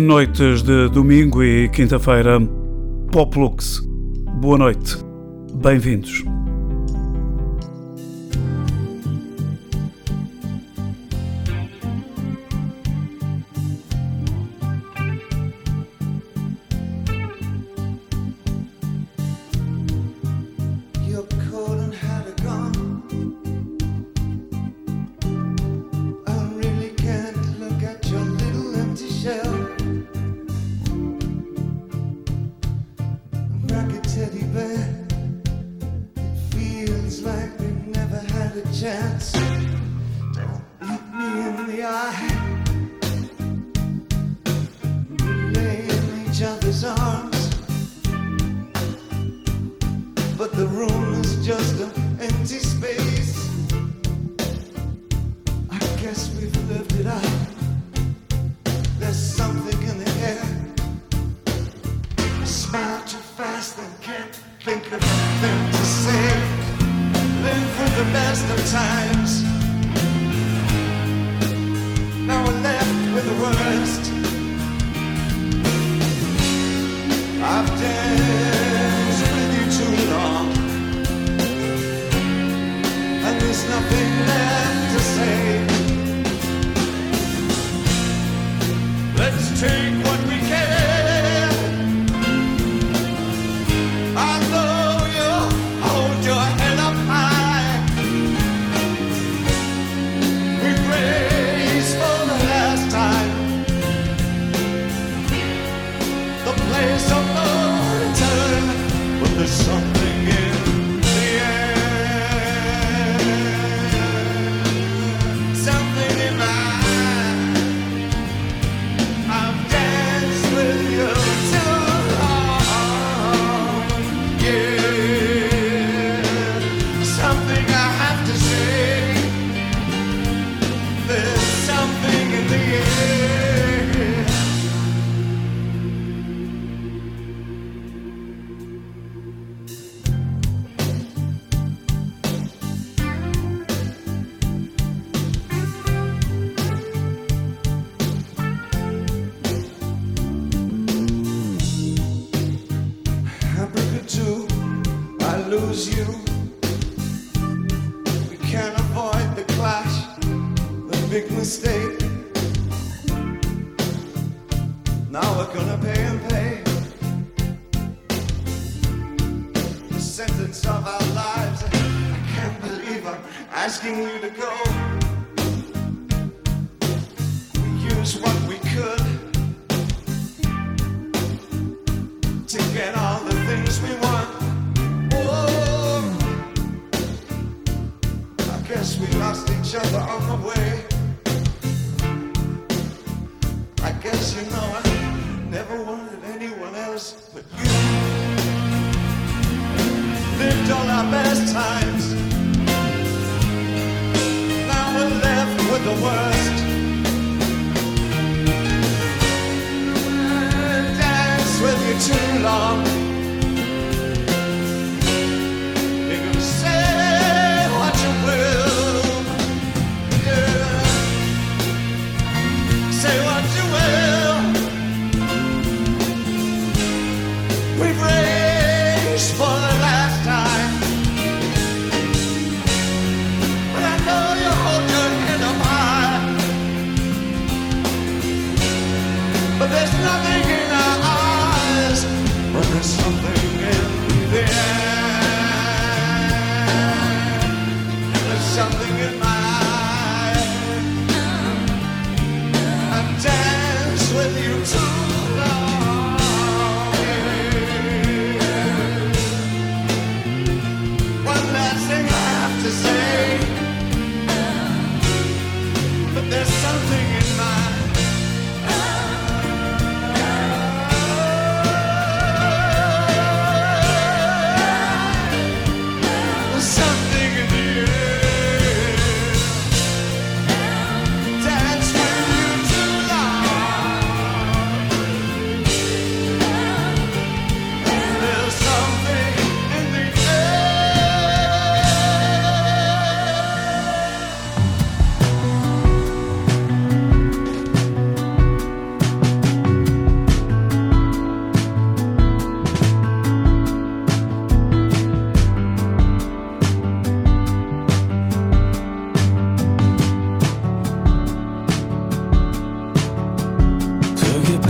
Noites de domingo e quinta-feira, Poplux. Boa noite, bem-vindos.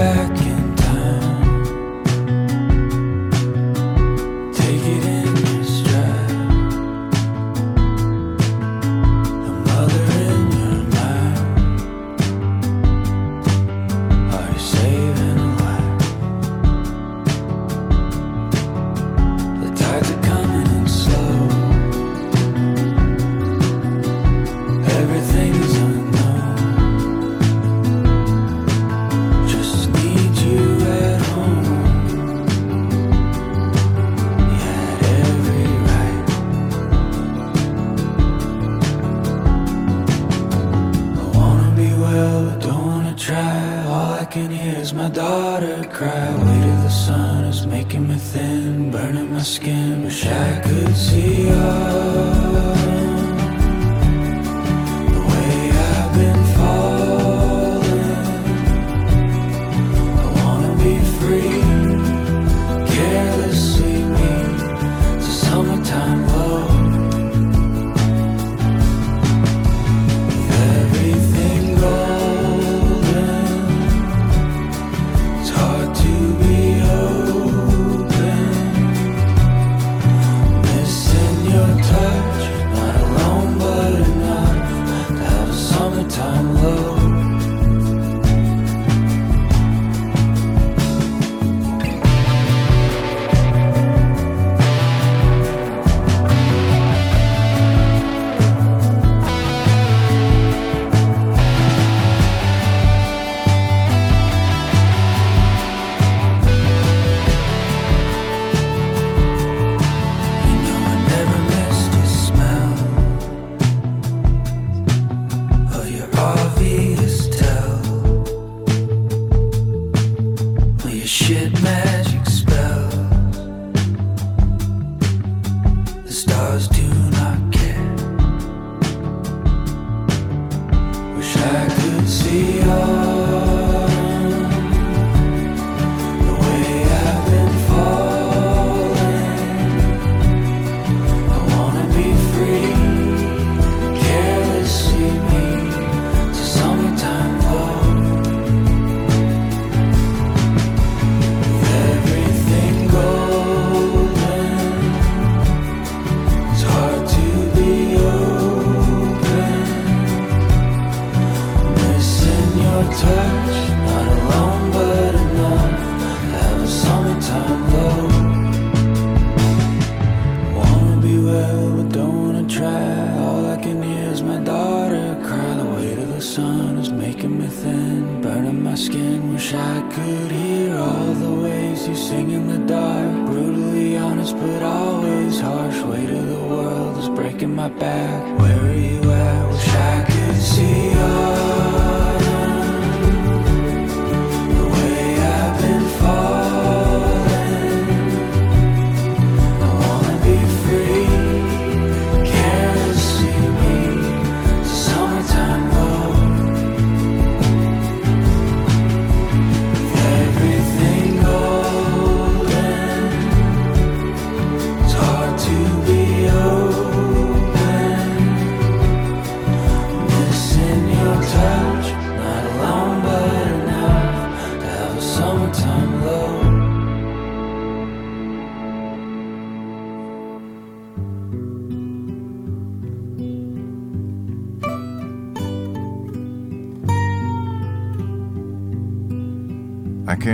back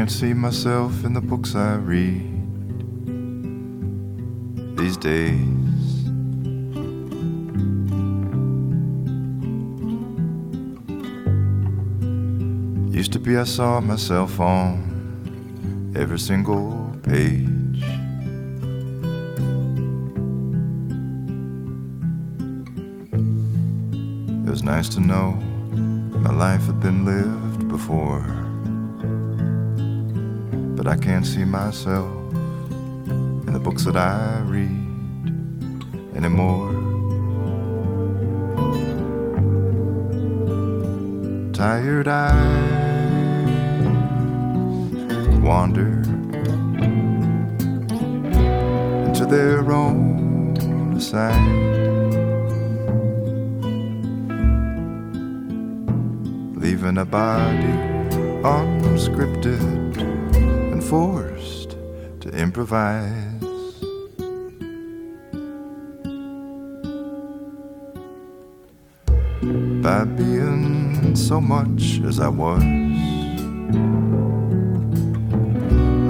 can't see myself in the books I read these days. Used to be, I saw myself on every single page. It was nice to know my life had been lived before but I can't see myself in the books that I read anymore. Tired eyes wander into their own aside. Leaving a body unscripted forced to improvise. By being so much as I was,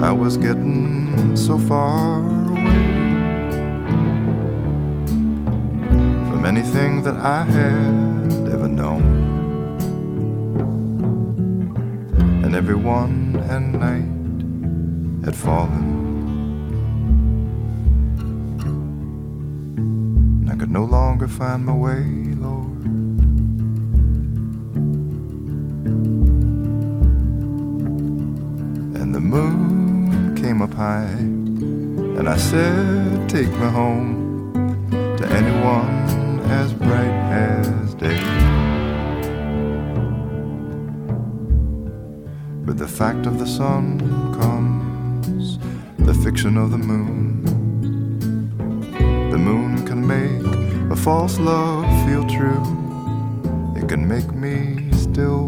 I was getting so far away from anything that I had ever known. And everyone and night had fallen. And I could no longer find my way, Lord. And the moon came up high, and I said, Take me home to anyone as bright as day. But the fact of the sun fiction of the moon. The moon can make a false love feel true. It can make me still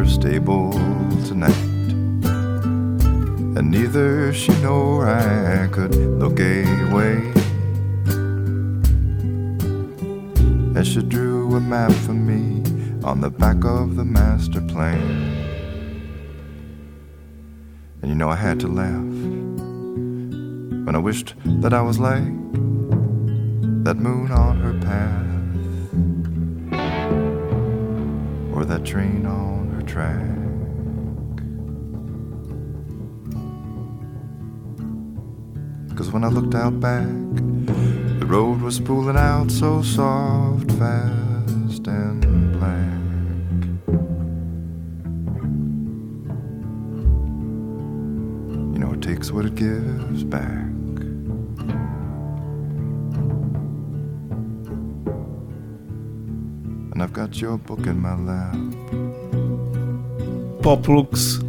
her stable tonight. And neither she nor I could look away. As she drew a map for me on the back of the master plan. And you know, I had to laugh when I wished that I was like that moon on her path or that train on track. Cause when I looked out back, the road was spooling out so soft, fast, and black. You know, it takes what it gives back. And I've got your book in my lap. Poplux,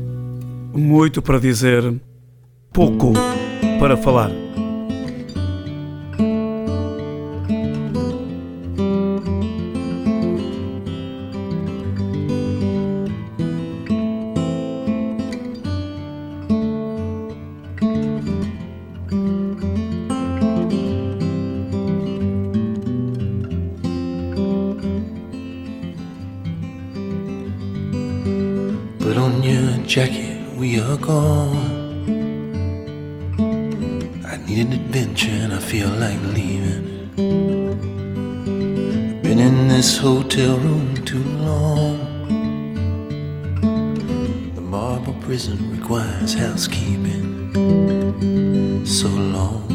muito para dizer, pouco para falar. In this hotel room too long. The marble prison requires housekeeping. So long.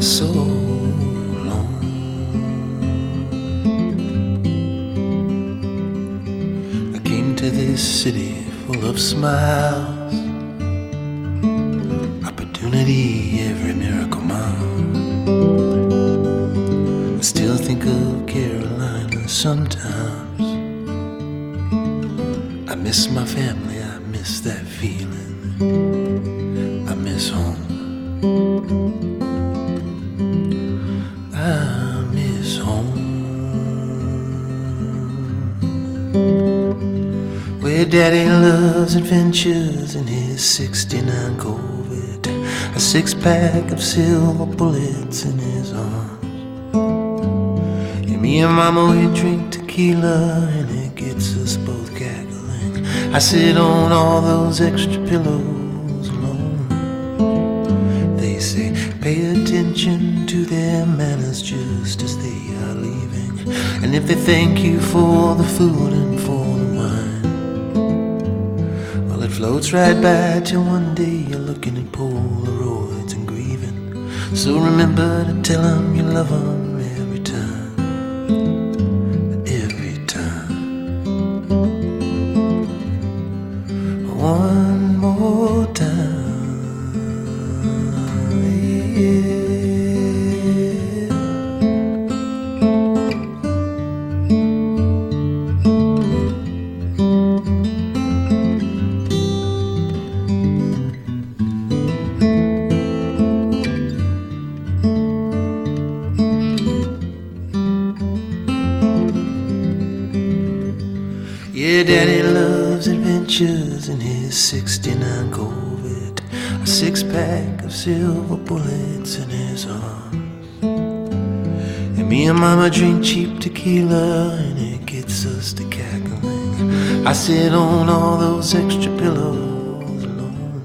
So long. I came to this city full of smiles. Pack of silver bullets in his arms. And me and mama, we drink tequila and it gets us both cackling. I sit on all those extra pillows alone. They say, pay attention to their manners just as they are leaving. And if they thank you for the food and for the wine, well, it floats right by till one day So remember to tell them you love them every time. Every time. One And Mama drink cheap tequila and it gets us to cackling. I sit on all those extra pillows alone.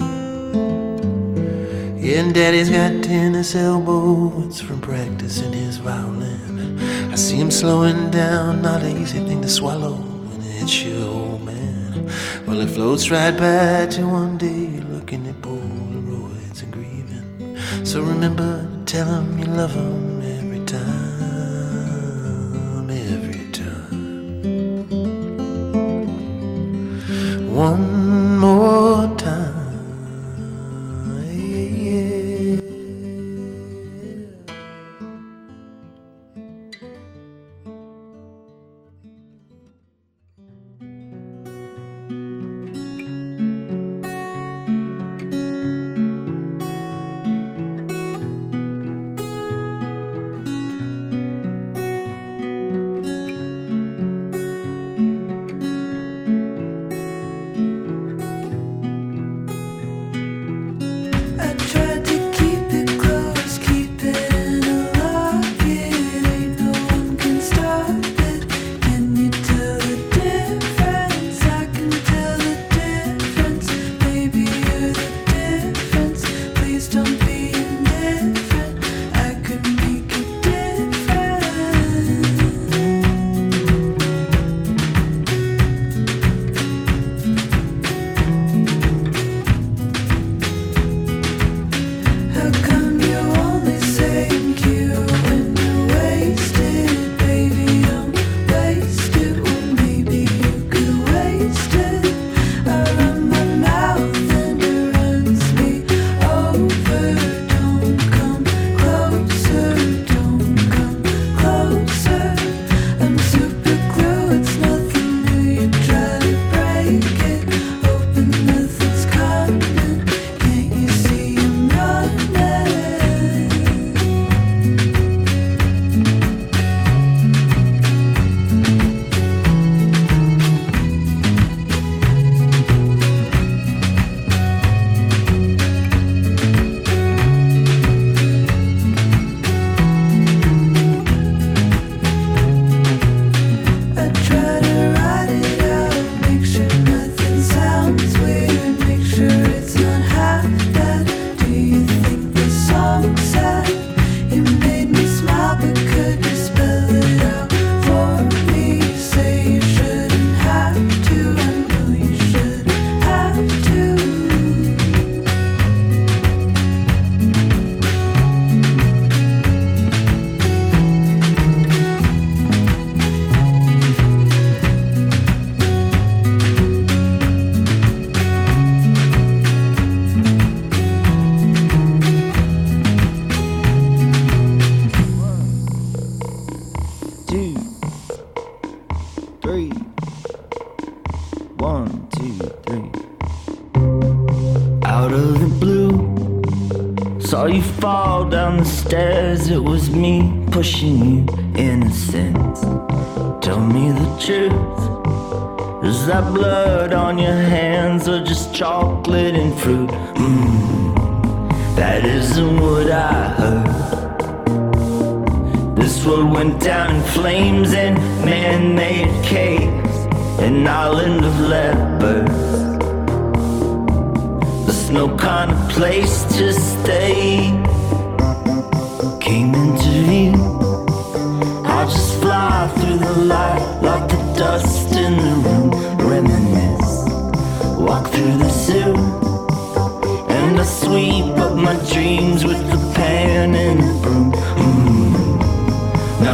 Yeah, and Daddy's got tennis elbows from practicing his violin. I see him slowing down, not an easy thing to swallow, and it's your old man. Well, it floats right by to one day looking at Polaroids and grieving. So remember, tell him you love him one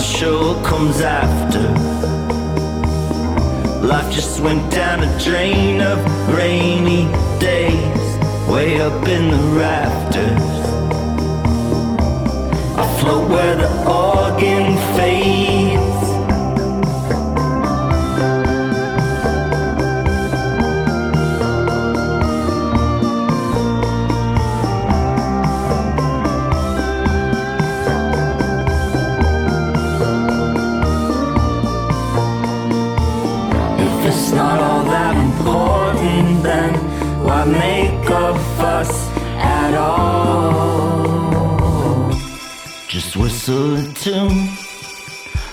show comes after. Life just went down a drain of rainy days, way up in the rafters. I float where the organ fades. Then why make a fuss at all? Just whistle a tune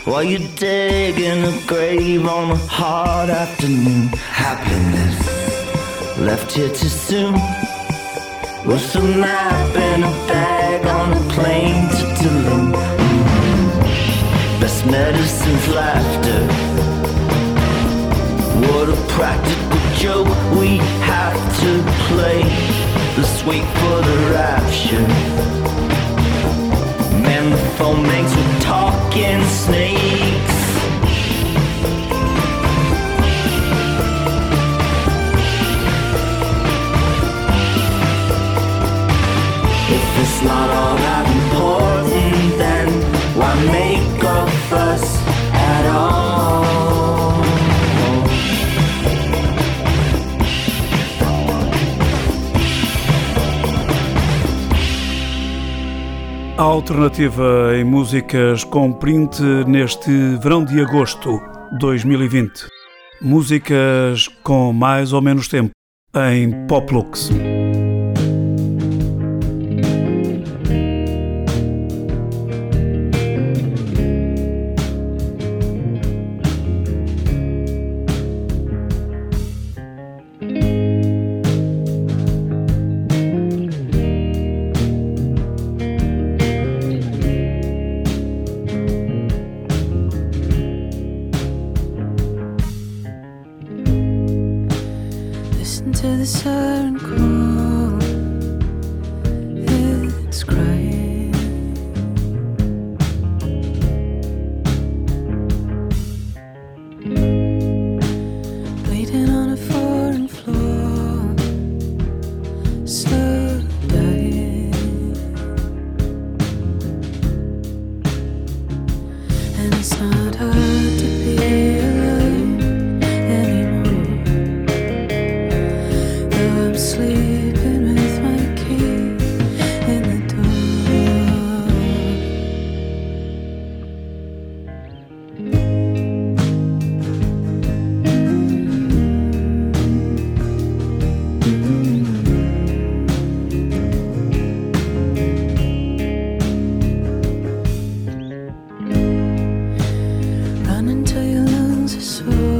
while you're digging a grave on a hot afternoon. Happiness left here too soon. With a map in a bag on a plane to Tulum. Best medicine's laughter. What a practical joke we have to play. Let's wait for the rapture. Man, the phone makes with talking snakes. If it's not all that important, then why make a fuss at all? Alternativa em músicas com print neste verão de agosto 2020. Músicas com mais ou menos tempo em Poplux. Lungs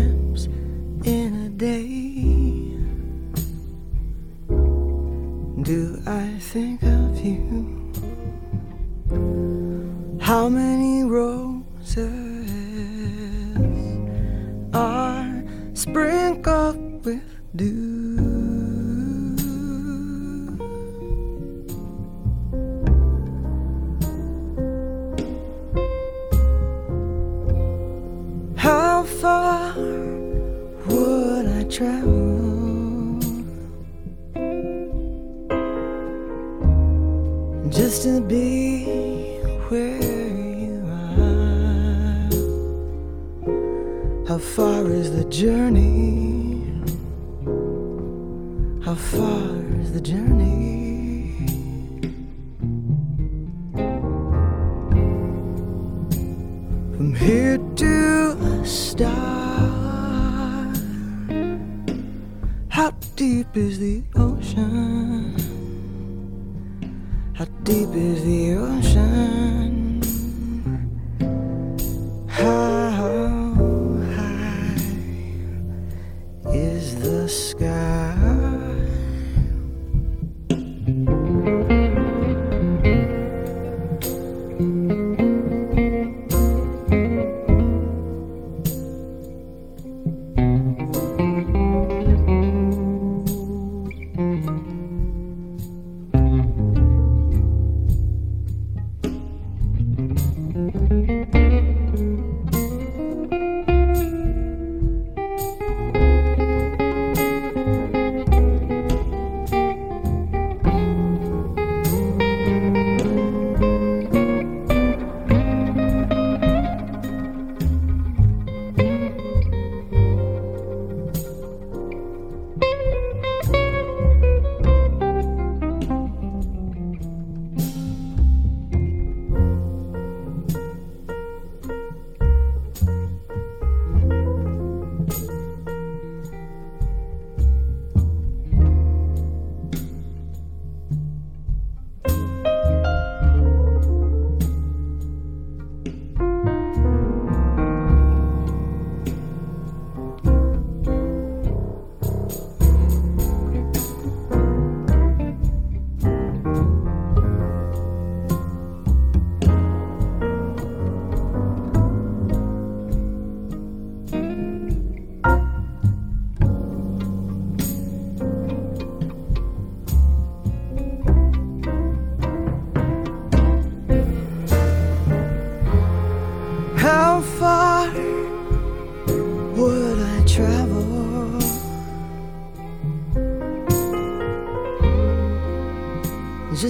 times in a day do I think of you? How many roses are sprinkled with dew? How far travel just to be where you are. How far is the journey? How far is the journey? From here to a star. Deep is the ocean? How deep is the ocean?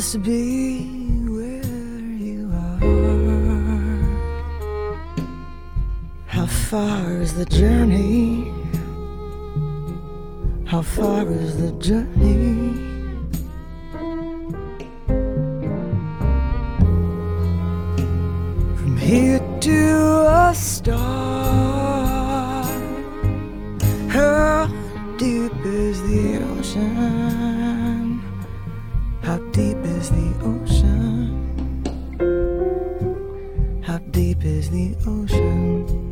Just be where you are. How far is the journey? How far is the journey? From here to a star. How deep is the ocean? Ocean? How deep is the ocean?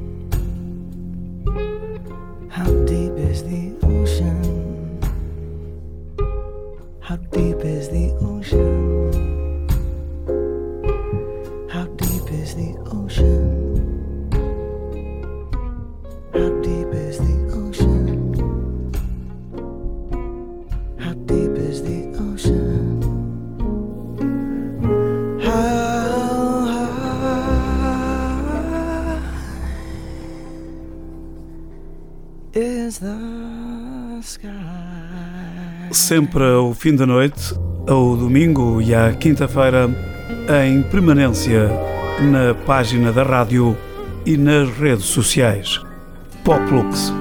Sempre ao fim da noite, ao domingo e à quinta-feira, em permanência na página da rádio e nas redes sociais. Poplux.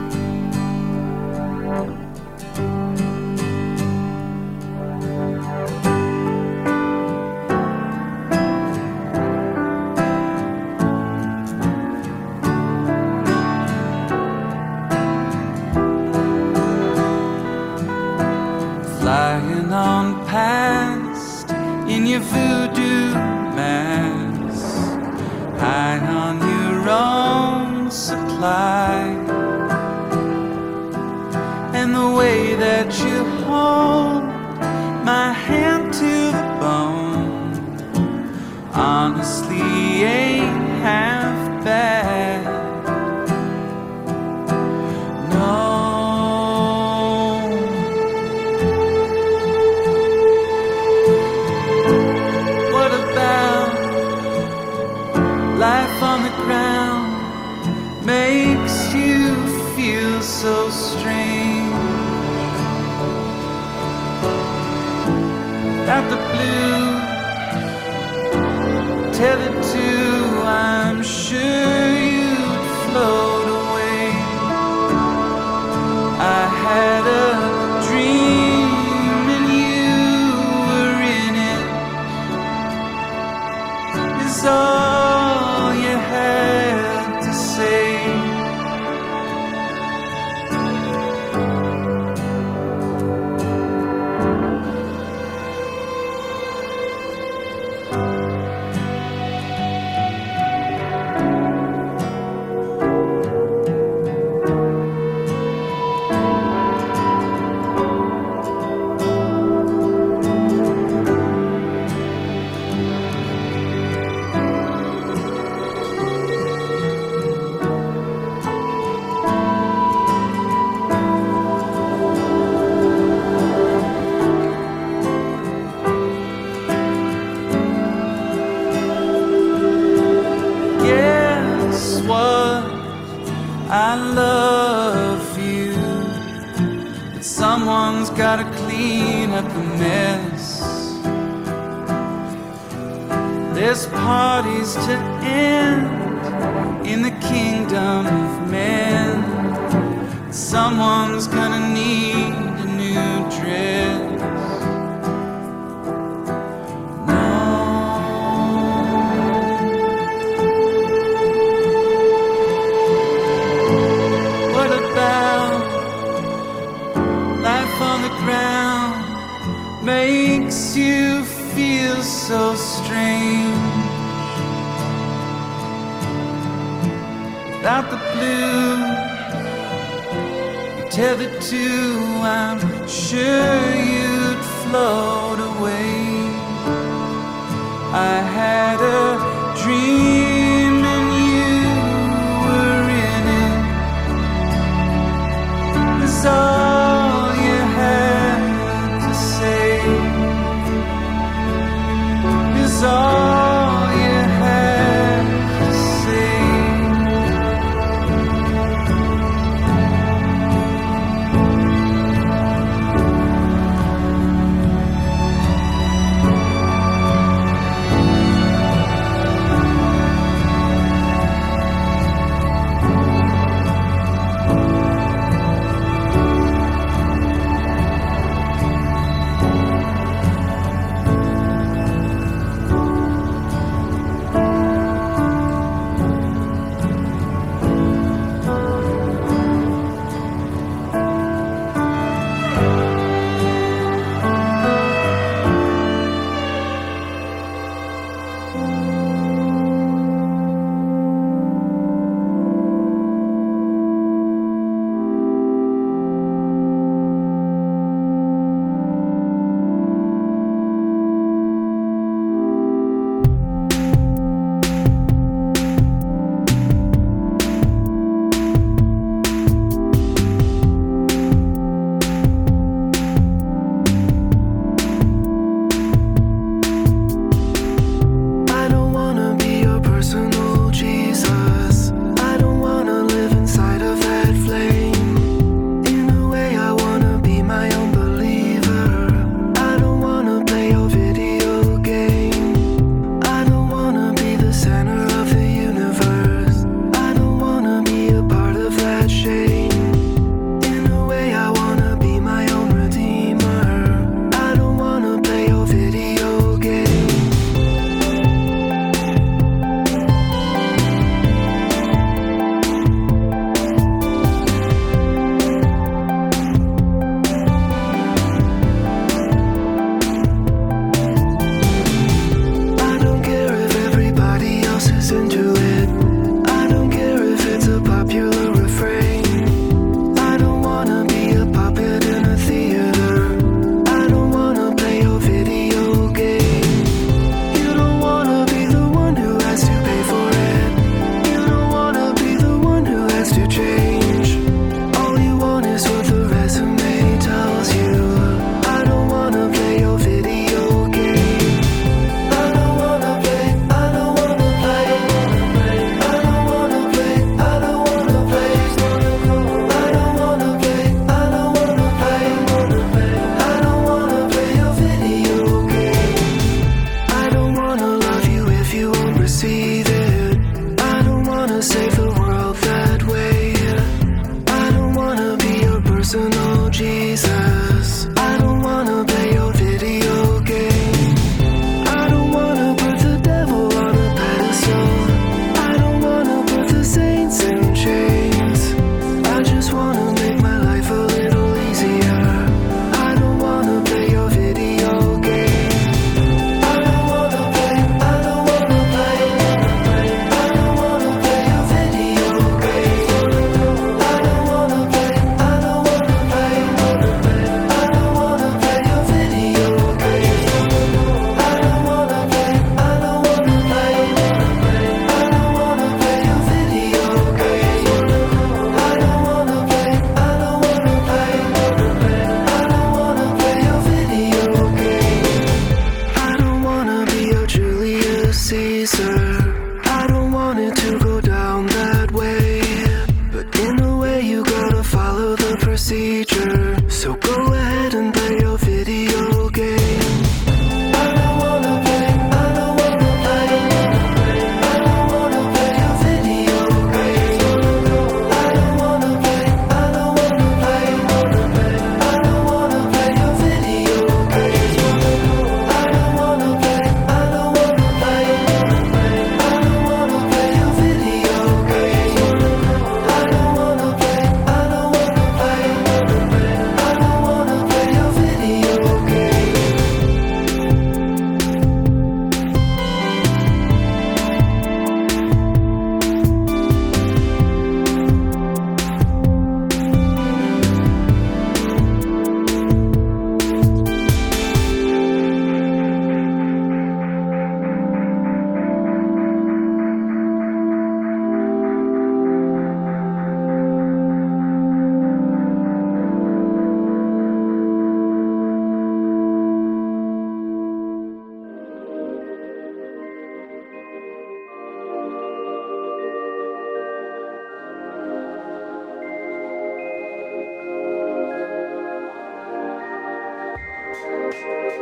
fly. you.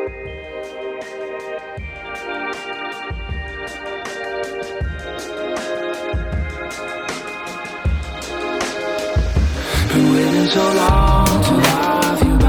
Been waiting so long to have you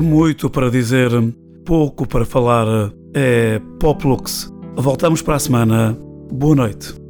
Muito para dizer, pouco para falar. É Pop Lux. Voltamos para a semana. Boa noite.